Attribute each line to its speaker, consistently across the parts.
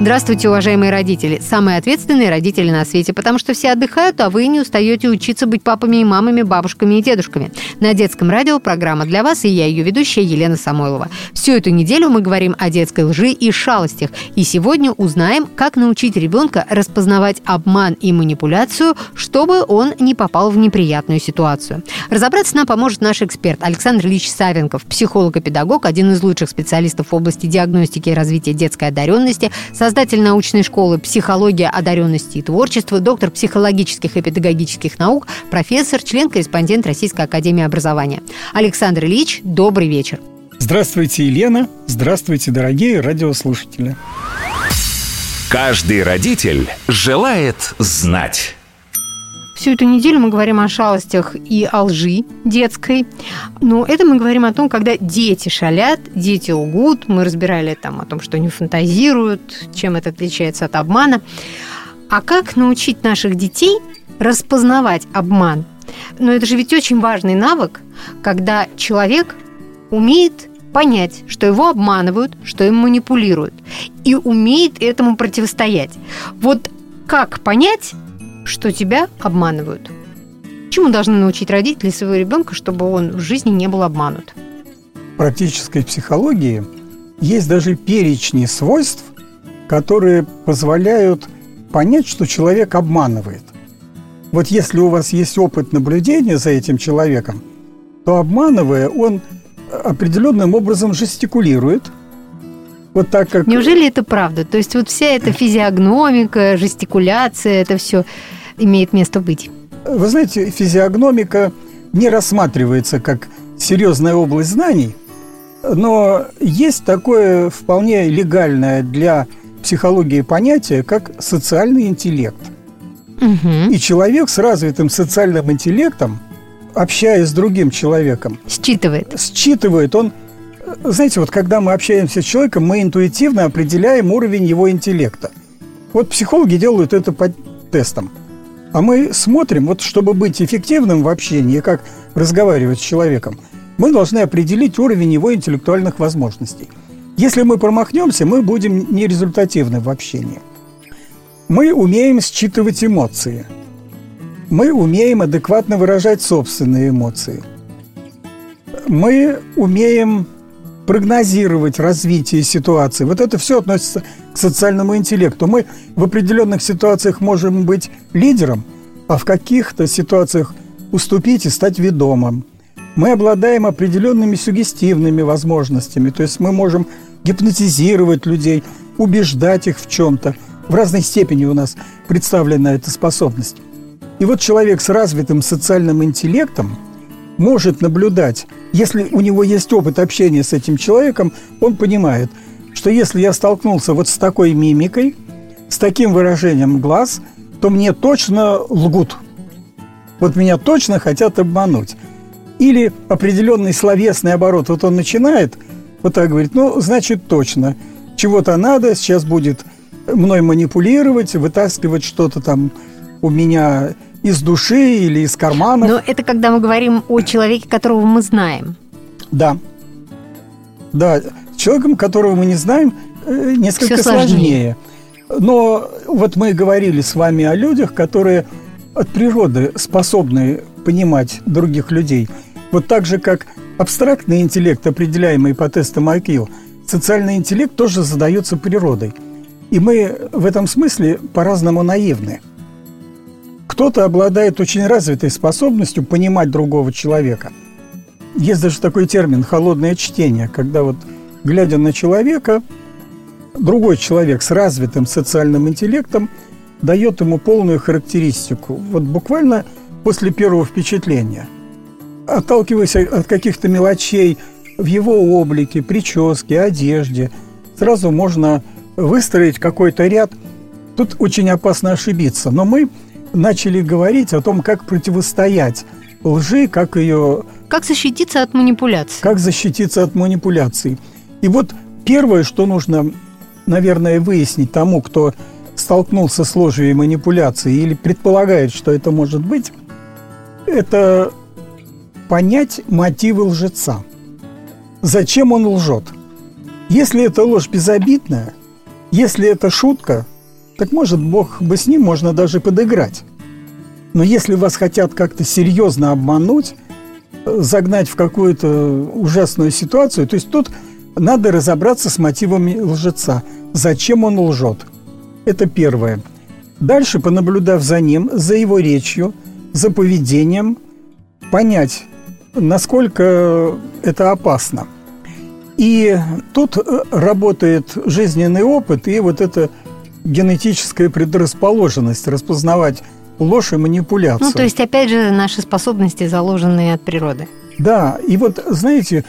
Speaker 1: Здравствуйте, уважаемые родители. Самые ответственные родители на свете, потому что все отдыхают, а вы не устаете учиться быть папами и мамами, бабушками и дедушками. На детском радио программа для вас, и я ее ведущая Елена Самойлова. Всю эту неделю мы говорим о детской лжи и шалостях. И сегодня узнаем, как научить ребенка распознавать обман и манипуляцию, чтобы он не попал в неприятную ситуацию. Разобраться нам поможет наш эксперт Александр Ильич Савенков, психолог и педагог, один из лучших специалистов в области диагностики и развития детской одаренности, создатель научной школы «Психология одаренности и творчества», доктор психологических и педагогических наук, профессор, член-корреспондент Российской академии образования. Александр Ильич, добрый вечер.
Speaker 2: Здравствуйте, Елена. Здравствуйте, дорогие радиослушатели.
Speaker 3: Каждый родитель желает знать.
Speaker 1: Всю эту неделю мы говорим о шалостях и о лжи детской. Но это мы говорим о том, когда дети шалят, дети лгут. Мы разбирали там о том, что они фантазируют, чем это отличается от обмана. А как научить наших детей распознавать обман? Но это же ведь очень важный навык, когда человек умеет понять, что его обманывают, что им манипулируют, и умеет этому противостоять. Вот как понять, что тебя обманывают. Чему должны научить родители своего ребенка, чтобы он в жизни не был обманут?
Speaker 2: В практической психологии есть даже перечни свойств, которые позволяют понять, что человек обманывает. Вот если у вас есть опыт наблюдения за этим человеком, то обманывая, он определенным образом жестикулирует. Вот так как...
Speaker 1: Неужели это правда? То есть вот вся эта физиогномика, жестикуляция, это все имеет место быть?
Speaker 2: Вы знаете, физиогномика не рассматривается как серьезная область знаний, но есть такое вполне легальное для психологии понятие, как социальный интеллект.
Speaker 1: Угу.
Speaker 2: И человек с развитым социальным интеллектом, общаясь с другим человеком,
Speaker 1: Считывает.
Speaker 2: считывает он знаете, вот когда мы общаемся с человеком, мы интуитивно определяем уровень его интеллекта. Вот психологи делают это по тестам. А мы смотрим, вот чтобы быть эффективным в общении, как разговаривать с человеком, мы должны определить уровень его интеллектуальных возможностей. Если мы промахнемся, мы будем нерезультативны в общении. Мы умеем считывать эмоции. Мы умеем адекватно выражать собственные эмоции. Мы умеем прогнозировать развитие ситуации. Вот это все относится к социальному интеллекту. Мы в определенных ситуациях можем быть лидером, а в каких-то ситуациях уступить и стать ведомым. Мы обладаем определенными сугестивными возможностями, то есть мы можем гипнотизировать людей, убеждать их в чем-то. В разной степени у нас представлена эта способность. И вот человек с развитым социальным интеллектом может наблюдать если у него есть опыт общения с этим человеком, он понимает, что если я столкнулся вот с такой мимикой, с таким выражением глаз, то мне точно лгут. Вот меня точно хотят обмануть. Или определенный словесный оборот. Вот он начинает вот так говорит, ну, значит, точно. Чего-то надо, сейчас будет мной манипулировать, вытаскивать что-то там у меня из души или из кармана.
Speaker 1: Но это когда мы говорим о человеке, которого мы знаем.
Speaker 2: Да. Да, человеком, которого мы не знаем, э, несколько
Speaker 1: Всё сложнее.
Speaker 2: сложнее. Но вот мы говорили с вами о людях, которые от природы способны понимать других людей. Вот так же, как абстрактный интеллект, определяемый по тестам IQ, социальный интеллект тоже задается природой. И мы в этом смысле по-разному наивны. Кто-то обладает очень развитой способностью понимать другого человека. Есть даже такой термин «холодное чтение», когда вот, глядя на человека, другой человек с развитым социальным интеллектом дает ему полную характеристику. Вот буквально после первого впечатления. Отталкиваясь от каких-то мелочей в его облике, прическе, одежде, сразу можно выстроить какой-то ряд. Тут очень опасно ошибиться. Но мы начали говорить о том, как противостоять лжи, как ее...
Speaker 1: Как защититься от манипуляций?
Speaker 2: Как защититься от манипуляций. И вот первое, что нужно, наверное, выяснить тому, кто столкнулся с ложью и манипуляцией или предполагает, что это может быть, это понять мотивы лжеца. Зачем он лжет? Если это ложь безобидная, если это шутка, так может, Бог бы с ним можно даже подыграть. Но если вас хотят как-то серьезно обмануть, загнать в какую-то ужасную ситуацию, то есть тут надо разобраться с мотивами лжеца. Зачем он лжет? Это первое. Дальше, понаблюдав за ним, за его речью, за поведением, понять, насколько это опасно. И тут э, работает жизненный опыт и вот эта генетическая предрасположенность распознавать ложь и манипуляцию.
Speaker 1: Ну, то есть, опять же, наши способности, заложенные от природы.
Speaker 2: Да, и вот знаете,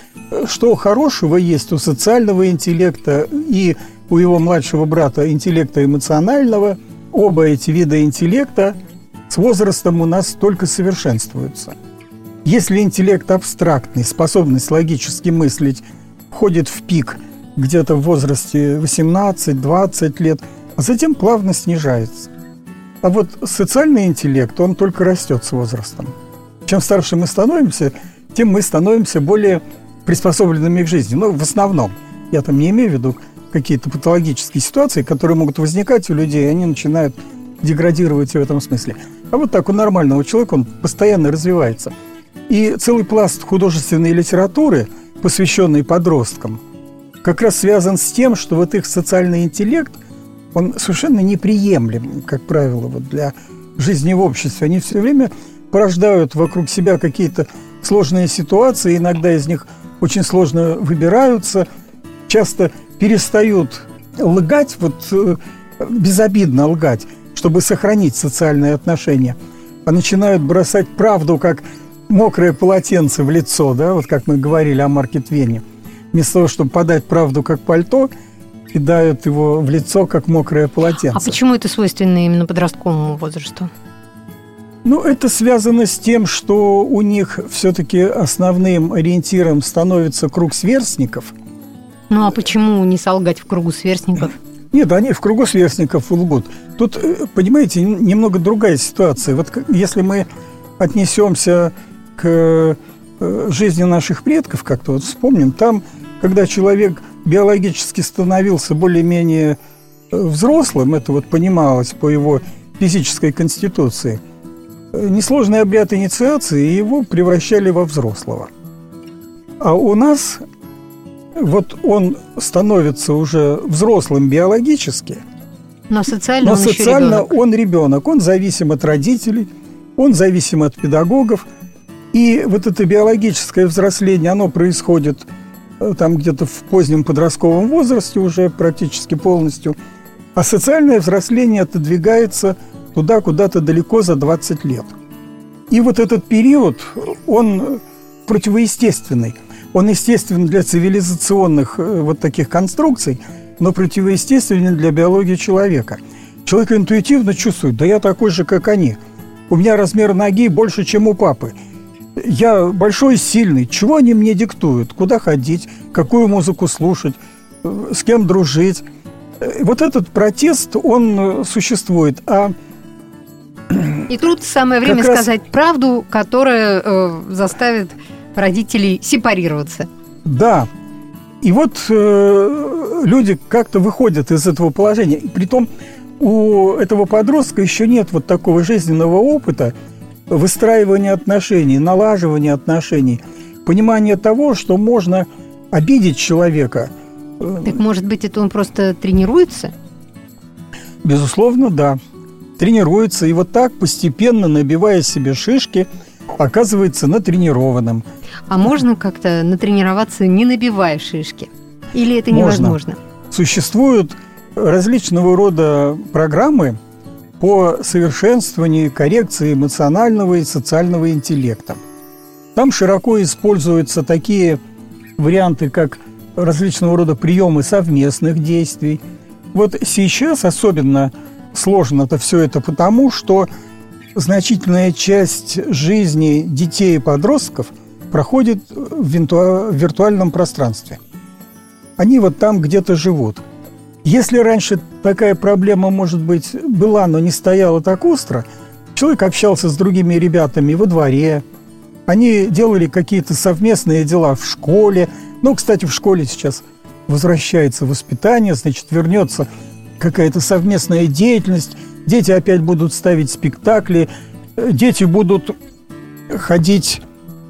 Speaker 2: что хорошего есть у социального интеллекта и у его младшего брата интеллекта эмоционального. Оба эти вида интеллекта с возрастом у нас только совершенствуются. Если интеллект абстрактный, способность логически мыслить входит в пик где-то в возрасте 18-20 лет, а затем плавно снижается. А вот социальный интеллект, он только растет с возрастом. Чем старше мы становимся, тем мы становимся более приспособленными к жизни. Ну, в основном. Я там не имею в виду какие-то патологические ситуации, которые могут возникать у людей, и они начинают деградировать в этом смысле. А вот так у нормального человека он постоянно развивается. И целый пласт художественной литературы, посвященный подросткам, как раз связан с тем, что вот их социальный интеллект, он совершенно неприемлем, как правило, вот для жизни в обществе. Они все время порождают вокруг себя какие-то сложные ситуации, иногда из них очень сложно выбираются, часто перестают лгать, вот э, безобидно лгать, чтобы сохранить социальные отношения, а начинают бросать правду как мокрое полотенце в лицо, да, вот как мы говорили о Марке Твене. Вместо того, чтобы подать правду как пальто, кидают его в лицо как мокрое полотенце.
Speaker 1: А почему это свойственно именно подростковому возрасту?
Speaker 2: Ну, это связано с тем, что у них все-таки основным ориентиром становится круг сверстников.
Speaker 1: Ну, а почему не солгать в кругу сверстников?
Speaker 2: Нет, они в кругу сверстников лгут. Тут, э, понимаете, немного другая ситуация. Вот если мы отнесемся к э, жизни наших предков, как-то вот вспомним, там, когда человек биологически становился более-менее э, взрослым, это вот понималось по его физической конституции – несложный обряд инициации, его превращали во взрослого. А у нас вот он становится уже взрослым биологически,
Speaker 1: но социально,
Speaker 2: но
Speaker 1: он,
Speaker 2: социально ребенок. он ребенок, он зависим от родителей, он зависим от педагогов. И вот это биологическое взросление, оно происходит э, там где-то в позднем подростковом возрасте уже практически полностью. А социальное взросление отодвигается туда куда-то далеко за 20 лет. И вот этот период, он противоестественный. Он естественен для цивилизационных э, вот таких конструкций, но противоестественен для биологии человека. Человек интуитивно чувствует, да я такой же, как они. У меня размер ноги больше, чем у папы. Я большой, сильный. Чего они мне диктуют? Куда ходить? Какую музыку слушать? Э, с кем дружить? Э, вот этот протест, он существует. А
Speaker 1: и тут самое время как сказать раз... правду, которая э, заставит родителей сепарироваться.
Speaker 2: Да. И вот э, люди как-то выходят из этого положения. И притом у этого подростка еще нет вот такого жизненного опыта выстраивания отношений, налаживания отношений, понимания того, что можно обидеть человека.
Speaker 1: Так может быть, это он просто тренируется?
Speaker 2: Безусловно, да тренируется и вот так постепенно, набивая себе шишки, оказывается натренированным.
Speaker 1: А можно как-то натренироваться, не набивая шишки? Или это невозможно? Можно.
Speaker 2: Существуют различного рода программы по совершенствованию и коррекции эмоционального и социального интеллекта. Там широко используются такие варианты, как различного рода приемы совместных действий. Вот сейчас особенно сложно это все это потому, что значительная часть жизни детей и подростков проходит в, виртуальном пространстве. Они вот там где-то живут. Если раньше такая проблема, может быть, была, но не стояла так остро, человек общался с другими ребятами во дворе, они делали какие-то совместные дела в школе. Ну, кстати, в школе сейчас возвращается воспитание, значит, вернется какая-то совместная деятельность. Дети опять будут ставить спектакли, дети будут ходить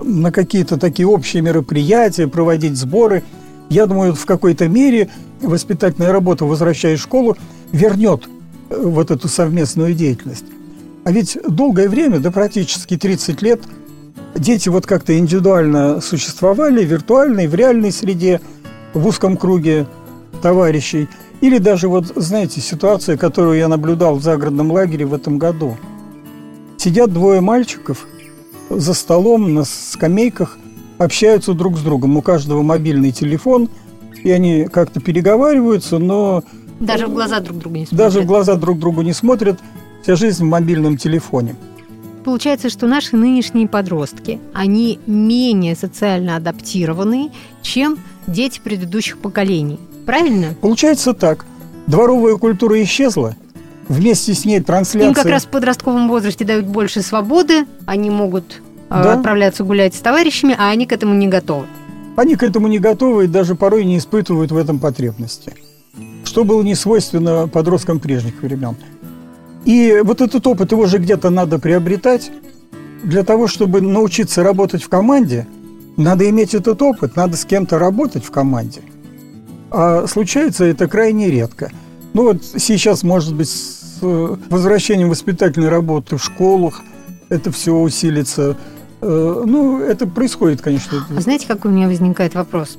Speaker 2: на какие-то такие общие мероприятия, проводить сборы. Я думаю, в какой-то мере воспитательная работа, возвращаясь в школу, вернет э, вот эту совместную деятельность. А ведь долгое время, да практически 30 лет, дети вот как-то индивидуально существовали, виртуально и в реальной среде, в узком круге товарищей. Или даже вот, знаете, ситуация, которую я наблюдал в загородном лагере в этом году. Сидят двое мальчиков за столом на скамейках, общаются друг с другом. У каждого мобильный телефон, и они как-то переговариваются, но...
Speaker 1: Даже в глаза друг другу не смотрят.
Speaker 2: Даже в глаза друг другу не смотрят. Вся жизнь в мобильном телефоне.
Speaker 1: Получается, что наши нынешние подростки, они менее социально адаптированы, чем дети предыдущих поколений. Правильно?
Speaker 2: Получается так. Дворовая культура исчезла, вместе с ней трансляция...
Speaker 1: Им как раз в подростковом возрасте дают больше свободы, они могут да? отправляться гулять с товарищами, а они к этому не готовы.
Speaker 2: Они к этому не готовы и даже порой не испытывают в этом потребности. Что было не свойственно подросткам прежних времен. И вот этот опыт, его же где-то надо приобретать. Для того, чтобы научиться работать в команде, надо иметь этот опыт, надо с кем-то работать в команде. А случается это крайне редко. Ну вот сейчас, может быть, с э, возвращением воспитательной работы в школах это все усилится. Э, ну, это происходит, конечно.
Speaker 1: А знаете, какой у меня возникает вопрос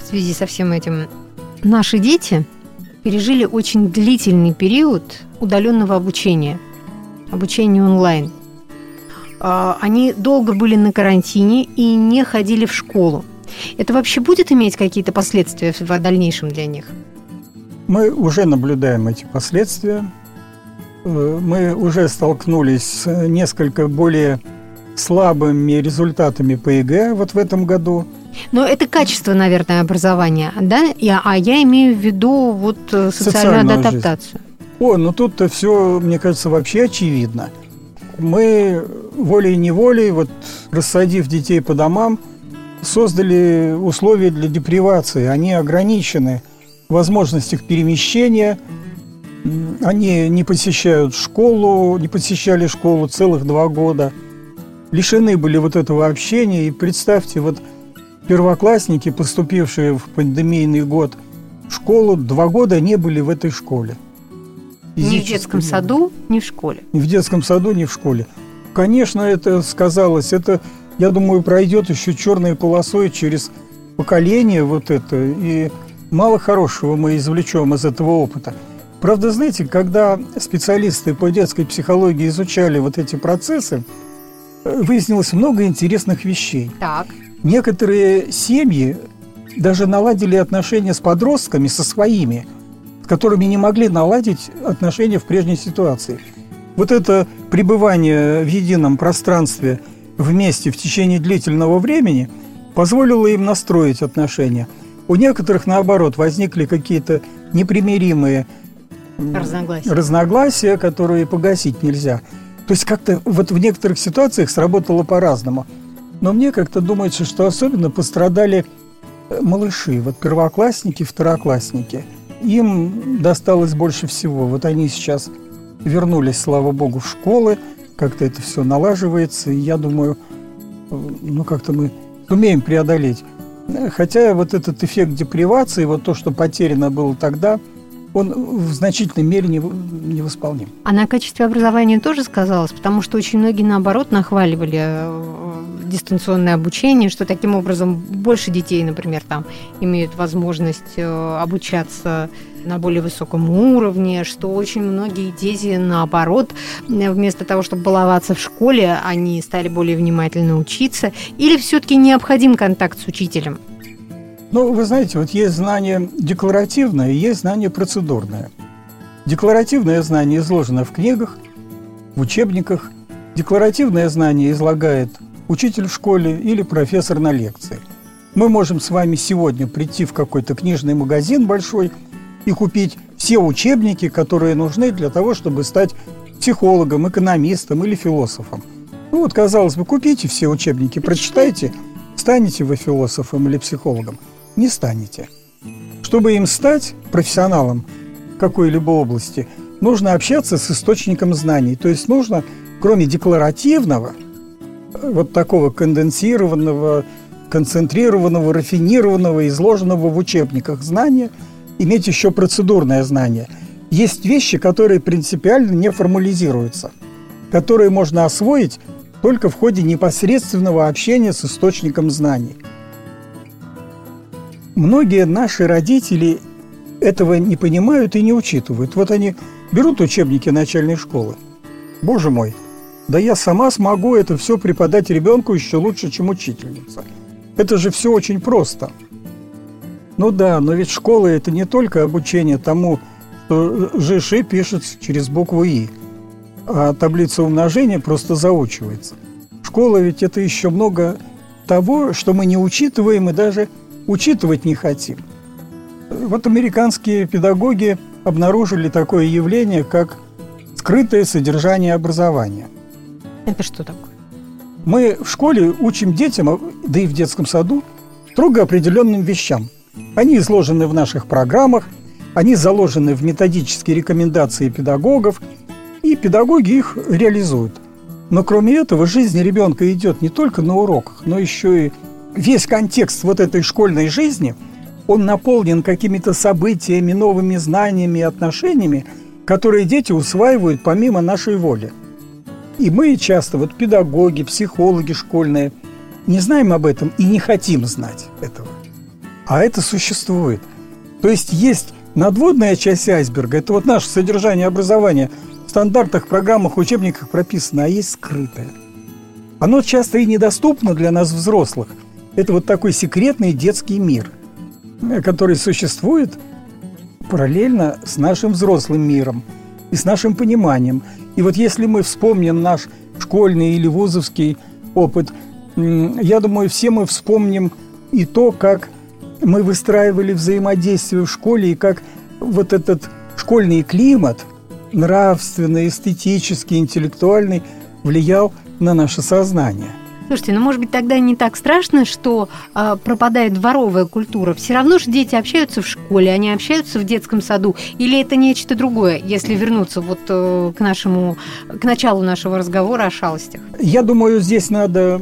Speaker 1: в связи со всем этим? Наши дети пережили очень длительный период удаленного обучения, обучения онлайн. А, они долго были на карантине и не ходили в школу. Это вообще будет иметь какие-то последствия в дальнейшем для них?
Speaker 2: Мы уже наблюдаем эти последствия. Э, мы уже столкнулись с несколько более слабыми результатами по ЕГЭ вот в этом году.
Speaker 1: Но это качество, наверное, образования, да? Я, а я имею в виду вот э, социальную, социальную адаптацию. Жизнь.
Speaker 2: О, ну тут-то все, мне кажется, вообще очевидно. Мы волей-неволей, вот рассадив детей по домам, создали условия для депривации. Они ограничены в возможностях перемещения, они не посещают школу, не посещали школу целых два года, лишены были вот этого общения. И представьте, вот первоклассники, поступившие в пандемийный год в школу, два года не были в этой школе.
Speaker 1: Ни в детском саду, ни в школе.
Speaker 2: Ни в детском саду, ни в школе. Конечно, это сказалось. Это, я думаю, пройдет еще черной полосой через поколение вот это. И мало хорошего мы извлечем из этого опыта. Правда, знаете, когда специалисты по детской психологии изучали вот эти процессы, выяснилось много интересных вещей.
Speaker 1: Так.
Speaker 2: Некоторые семьи даже наладили отношения с подростками, со своими – с которыми не могли наладить отношения в прежней ситуации. Вот это пребывание в едином пространстве вместе в течение длительного времени позволило им настроить отношения. У некоторых, наоборот, возникли какие-то непримиримые
Speaker 1: разногласия.
Speaker 2: разногласия, которые погасить нельзя. То есть как-то вот в некоторых ситуациях сработало по-разному. Но мне как-то думается, что особенно пострадали э, малыши, вот первоклассники, второклассники – им досталось больше всего. Вот они сейчас вернулись, слава богу, в школы, как-то это все налаживается, и я думаю, ну как-то мы умеем преодолеть. Хотя вот этот эффект депривации, вот то, что потеряно было тогда, он в значительной мере не, невосполним.
Speaker 1: А на качестве образования тоже сказалось, потому что очень многие, наоборот, нахваливали э, дистанционное обучение, что таким образом больше детей, например, там имеют возможность э, обучаться на более высоком уровне, что очень многие дети, наоборот, вместо того, чтобы баловаться в школе, они стали более внимательно учиться, или все-таки необходим контакт с учителем?
Speaker 2: Ну, вы знаете, вот есть знание декларативное, есть знание процедурное. Декларативное знание изложено в книгах, в учебниках. Декларативное знание излагает учитель в школе или профессор на лекции. Мы можем с вами сегодня прийти в какой-то книжный магазин большой и купить все учебники, которые нужны для того, чтобы стать психологом, экономистом или философом. Ну вот, казалось бы, купите все учебники, прочитайте, станете вы философом или психологом. Не станете. Чтобы им стать профессионалом какой-либо области, нужно общаться с источником знаний. То есть нужно, кроме декларативного, вот такого конденсированного, концентрированного, рафинированного, изложенного в учебниках знания, иметь еще процедурное знание. Есть вещи, которые принципиально не формализируются, которые можно освоить только в ходе непосредственного общения с источником знаний. Многие наши родители этого не понимают и не учитывают. Вот они берут учебники начальной школы. Боже мой, да я сама смогу это все преподать ребенку еще лучше, чем учительница. Это же все очень просто. Ну да, но ведь школа это не только обучение тому, что ЖШ пишет через букву И, а таблица умножения просто заучивается. Школа ведь это еще много того, что мы не учитываем и даже учитывать не хотим. Вот американские педагоги обнаружили такое явление, как скрытое содержание образования.
Speaker 1: Это что такое?
Speaker 2: Мы в школе учим детям, да и в детском саду, строго определенным вещам. Они изложены в наших программах, они заложены в методические рекомендации педагогов, и педагоги их реализуют. Но кроме этого, жизнь ребенка идет не только на уроках, но еще и весь контекст вот этой школьной жизни, он наполнен какими-то событиями, новыми знаниями и отношениями, которые дети усваивают помимо нашей воли. И мы часто, вот педагоги, психологи школьные, не знаем об этом и не хотим знать этого. А это существует. То есть есть надводная часть айсберга, это вот наше содержание образования в стандартах, программах, учебниках прописано, а есть скрытое. Оно часто и недоступно для нас, взрослых – это вот такой секретный детский мир, который существует параллельно с нашим взрослым миром и с нашим пониманием. И вот если мы вспомним наш школьный или вузовский опыт, я думаю, все мы вспомним и то, как мы выстраивали взаимодействие в школе, и как вот этот школьный климат, нравственный, эстетический, интеллектуальный, влиял на наше сознание –
Speaker 1: Слушайте, ну может быть тогда не так страшно, что э, пропадает дворовая культура. Все равно же дети общаются в школе, они общаются в детском саду. Или это нечто другое, если вернуться вот э, к нашему, к началу нашего разговора о шалостях?
Speaker 2: Я думаю, здесь надо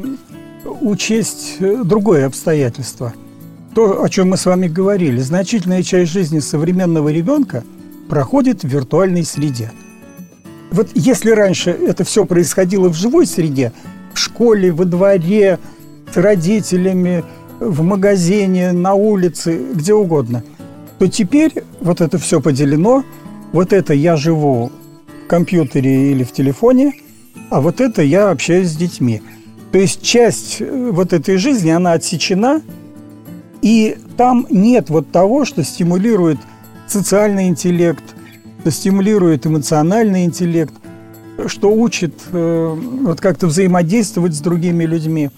Speaker 2: учесть э, другое обстоятельство. То, о чем мы с вами говорили. Значительная часть жизни современного ребенка проходит в виртуальной среде. Вот если раньше это все происходило в живой среде, в школе, во дворе, с родителями, в магазине, на улице, где угодно, то теперь вот это все поделено. Вот это я живу в компьютере или в телефоне, а вот это я общаюсь с детьми. То есть часть э, вот этой жизни, она отсечена, и там нет вот того, что стимулирует социальный интеллект, что стимулирует эмоциональный интеллект, что учит э, вот как-то взаимодействовать с другими людьми.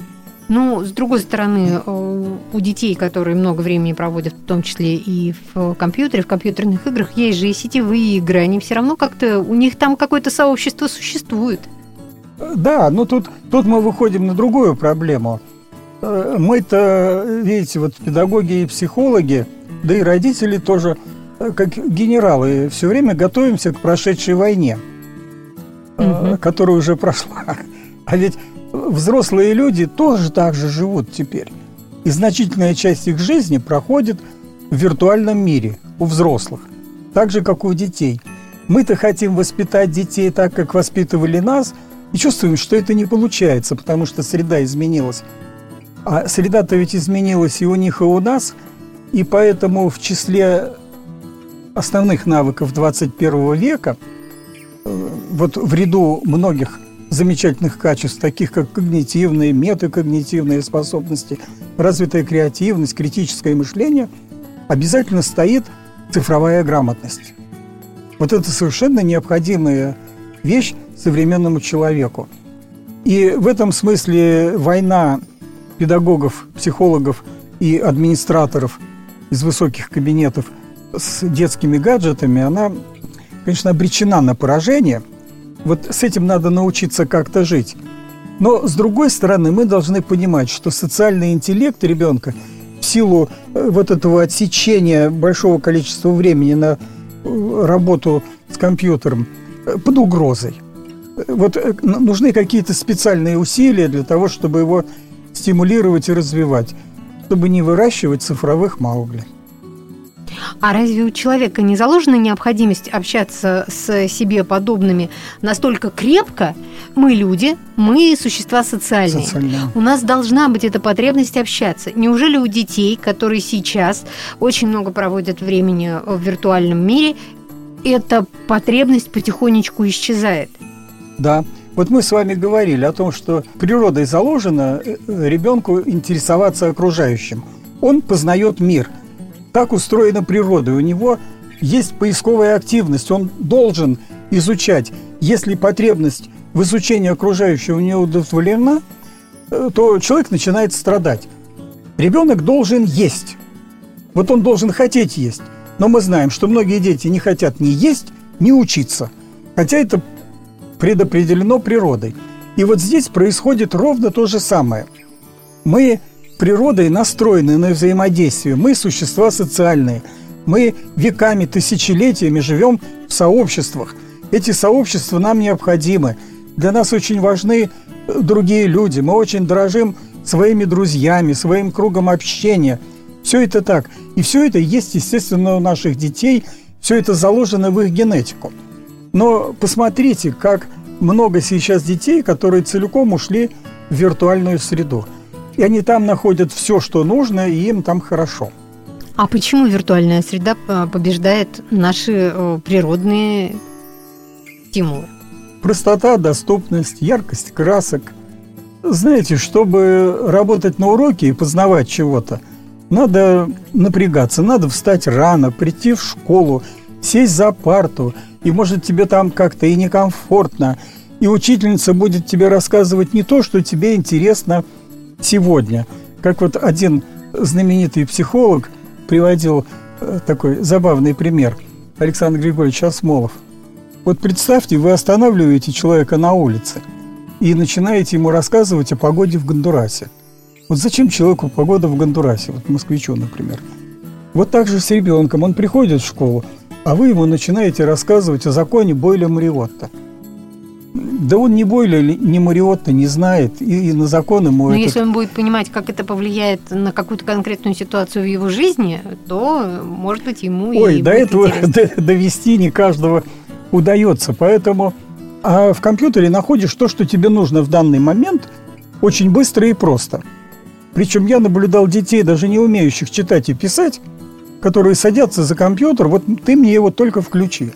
Speaker 1: Ну, с другой стороны, э, у детей, которые много времени проводят, в том числе и в компьютере, в компьютерных играх, есть же и сетевые игры, они все равно как-то, у них там какое-то сообщество существует.
Speaker 2: Да, но тут, тут мы выходим на другую проблему. Э, мы-то, видите, вот педагоги и психологи, да и родители тоже, как генералы, все время готовимся к прошедшей войне – угу. которая уже прошла. А ведь взрослые люди тоже так же живут теперь. И значительная часть их жизни проходит в виртуальном мире у взрослых, так же, как и у детей. Мы-то хотим воспитать детей так, как воспитывали нас, и чувствуем, что это не получается, потому что среда изменилась. А среда-то ведь изменилась и у них, и у нас, и поэтому в числе основных навыков 21 века – вот в ряду многих замечательных качеств, таких как когнитивные, метакогнитивные способности, развитая креативность, критическое мышление, обязательно стоит цифровая грамотность. Вот это совершенно необходимая вещь современному человеку. И в этом смысле война педагогов, психологов и администраторов из высоких кабинетов с детскими гаджетами, она, конечно, обречена на поражение. Вот с этим надо научиться как-то жить. Но, с другой стороны, мы должны понимать, что социальный интеллект ребенка в силу э, вот этого отсечения большого количества времени на э, работу с компьютером э, под угрозой. Вот нужны какие-то специальные усилия для того, чтобы его стимулировать и развивать, чтобы не выращивать цифровых маугли.
Speaker 1: А разве у человека не заложена необходимость общаться с себе подобными настолько крепко? Мы люди, мы существа социальные. Социальные. У нас должна быть эта потребность общаться. Неужели у детей, которые сейчас очень много проводят времени в виртуальном мире, эта потребность потихонечку исчезает?
Speaker 2: Да. Вот мы с вами говорили о том, что природой заложено э, ребенку интересоваться окружающим. Он познает мир – так устроена природа. У него есть поисковая активность. Он должен изучать. Если потребность в изучении окружающего не удовлетворена, э, то человек начинает страдать. Ребенок должен есть. Вот он должен хотеть есть. Но мы знаем, что многие дети не хотят ни есть, ни учиться. Хотя это предопределено природой. И вот здесь происходит ровно то же самое. Мы природой настроены на взаимодействие. Мы существа социальные. Мы веками, тысячелетиями живем в сообществах. Эти сообщества нам необходимы. Для нас очень важны э, другие люди. Мы очень дорожим своими друзьями, своим кругом общения. Все это так. И все это есть, естественно, у наших детей. Все это заложено в их генетику. Но посмотрите, как много сейчас детей, которые целиком ушли в виртуальную среду – и они там находят все, что нужно, и им там хорошо.
Speaker 1: А почему виртуальная среда э, побеждает наши э, природные стимулы?
Speaker 2: Простота, доступность, яркость красок. Знаете, чтобы работать на уроке и познавать чего-то, надо напрягаться, надо встать рано, прийти в школу, сесть за парту, и может тебе там как-то и некомфортно, и учительница будет тебе рассказывать не то, что тебе интересно – сегодня. Как вот один знаменитый психолог приводил э, такой забавный пример. Александр Григорьевич Осмолов. Вот представьте, вы останавливаете человека на улице и начинаете ему рассказывать о погоде в Гондурасе. Вот зачем человеку погода в Гондурасе, вот москвичу, например. Вот так же с ребенком. Он приходит в школу, а вы ему начинаете рассказывать о законе Бойля Мариотта – да он ни Бойля, ни Мариотта не знает, и, и на закон ему...
Speaker 1: Но этот... если он будет понимать, как это повлияет на какую-то конкретную ситуацию в его жизни, то, может быть, ему
Speaker 2: Ой, и до этого довести не каждого удается, поэтому... А в компьютере находишь то, что тебе нужно в данный момент, очень быстро и просто. Причем я наблюдал детей, даже не умеющих читать и писать, которые садятся за компьютер, вот ты мне его только включи.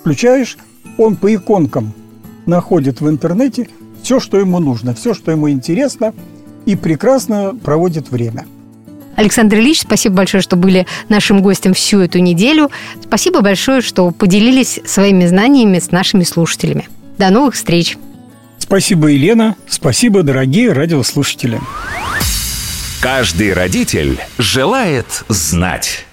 Speaker 2: Включаешь, он по иконкам находит в интернете все, что ему нужно, все, что ему интересно, и прекрасно проводит время.
Speaker 1: Александр Ильич, спасибо большое, что были нашим гостем всю эту неделю. Спасибо большое, что поделились своими знаниями с нашими слушателями. До новых встреч!
Speaker 2: Спасибо, Елена. Спасибо, дорогие радиослушатели.
Speaker 3: Каждый родитель желает знать.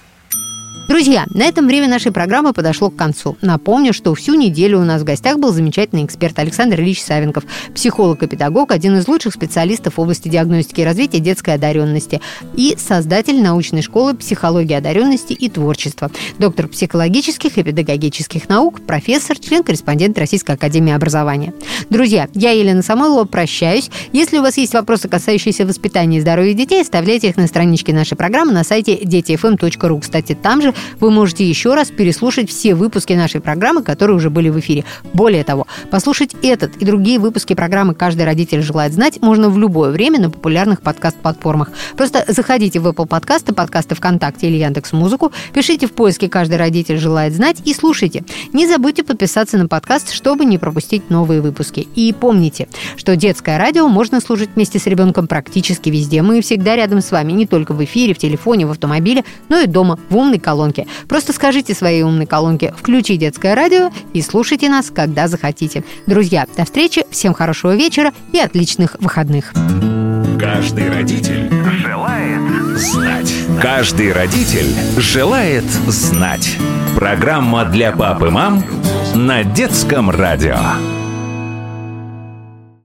Speaker 1: Друзья, на этом время нашей программы подошло к концу. Напомню, что всю неделю у нас в гостях был замечательный эксперт Александр Ильич Савенков, психолог и педагог, один из лучших специалистов в области диагностики и развития детской одаренности и создатель научной школы психологии одаренности и творчества, доктор психологических и педагогических наук, профессор, член-корреспондент Российской академии образования. Друзья, я, Елена Самойлова, прощаюсь. Если у вас есть вопросы, касающиеся воспитания и здоровья детей, оставляйте их на страничке нашей программы на сайте детифм.ру. Кстати, там же вы можете еще раз переслушать все выпуски нашей программы, которые уже были в эфире. Более того, послушать этот и другие выпуски программы «Каждый родитель желает знать» можно в любое время на популярных подкаст-платформах. Просто заходите в Apple подкасты, подкасты ВКонтакте или Яндекс Музыку, пишите в поиске «Каждый родитель желает знать» и слушайте. Не забудьте подписаться на подкаст, чтобы не пропустить новые выпуски. И помните, что детское радио можно слушать вместе с ребенком практически везде. Мы всегда рядом с вами, не только в эфире, в телефоне, в автомобиле, но и дома, в умной колонке колонке. Просто скажите своей умной колонке «Включи детское радио» и слушайте нас, когда захотите. Друзья, до встречи, всем хорошего вечера и отличных выходных.
Speaker 3: Каждый родитель желает знать. Каждый родитель желает знать. Программа для пап и мам на детском радио.